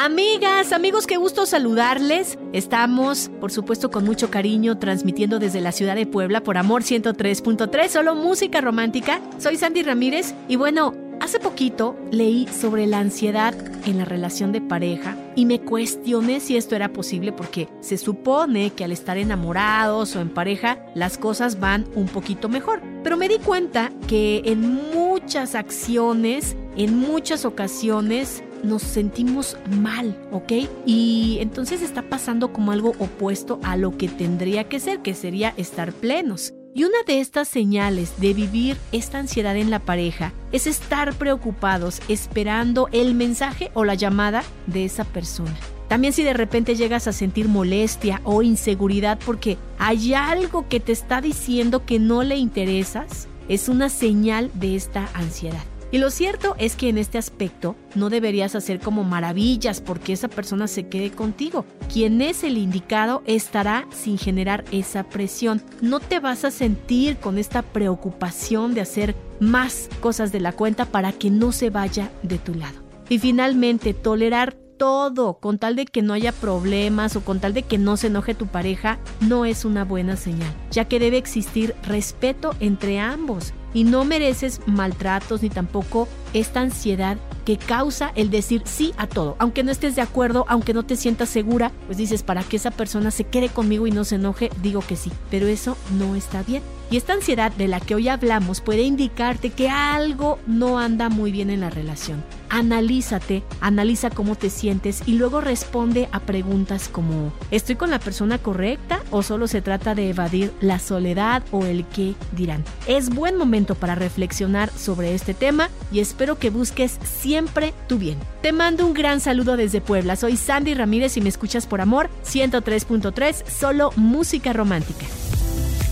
Amigas, amigos, qué gusto saludarles. Estamos, por supuesto, con mucho cariño transmitiendo desde la ciudad de Puebla por Amor 103.3, solo música romántica. Soy Sandy Ramírez y bueno, hace poquito leí sobre la ansiedad en la relación de pareja y me cuestioné si esto era posible porque se supone que al estar enamorados o en pareja las cosas van un poquito mejor. Pero me di cuenta que en muchas acciones, en muchas ocasiones, nos sentimos mal, ¿ok? Y entonces está pasando como algo opuesto a lo que tendría que ser, que sería estar plenos. Y una de estas señales de vivir esta ansiedad en la pareja es estar preocupados esperando el mensaje o la llamada de esa persona. También si de repente llegas a sentir molestia o inseguridad porque hay algo que te está diciendo que no le interesas, es una señal de esta ansiedad. Y lo cierto es que en este aspecto no deberías hacer como maravillas porque esa persona se quede contigo. Quien es el indicado estará sin generar esa presión. No te vas a sentir con esta preocupación de hacer más cosas de la cuenta para que no se vaya de tu lado. Y finalmente, tolerar todo con tal de que no haya problemas o con tal de que no se enoje tu pareja no es una buena señal, ya que debe existir respeto entre ambos y no mereces maltratos ni tampoco esta ansiedad que causa el decir sí a todo. Aunque no estés de acuerdo, aunque no te sientas segura, pues dices, para que esa persona se quede conmigo y no se enoje, digo que sí. Pero eso no está bien. Y esta ansiedad de la que hoy hablamos puede indicarte que algo no anda muy bien en la relación. Analízate, analiza cómo te sientes y luego responde a preguntas como ¿estoy con la persona correcta o solo se trata de evadir la soledad o el qué dirán? Es buen momento para reflexionar sobre este tema y espero que busques siempre tu bien. Te mando un gran saludo desde Puebla. Soy Sandy Ramírez y me escuchas por amor 103.3, solo música romántica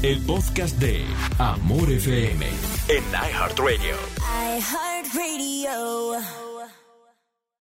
el podcast de Amor FM en iHeartRadio. iHeartRadio.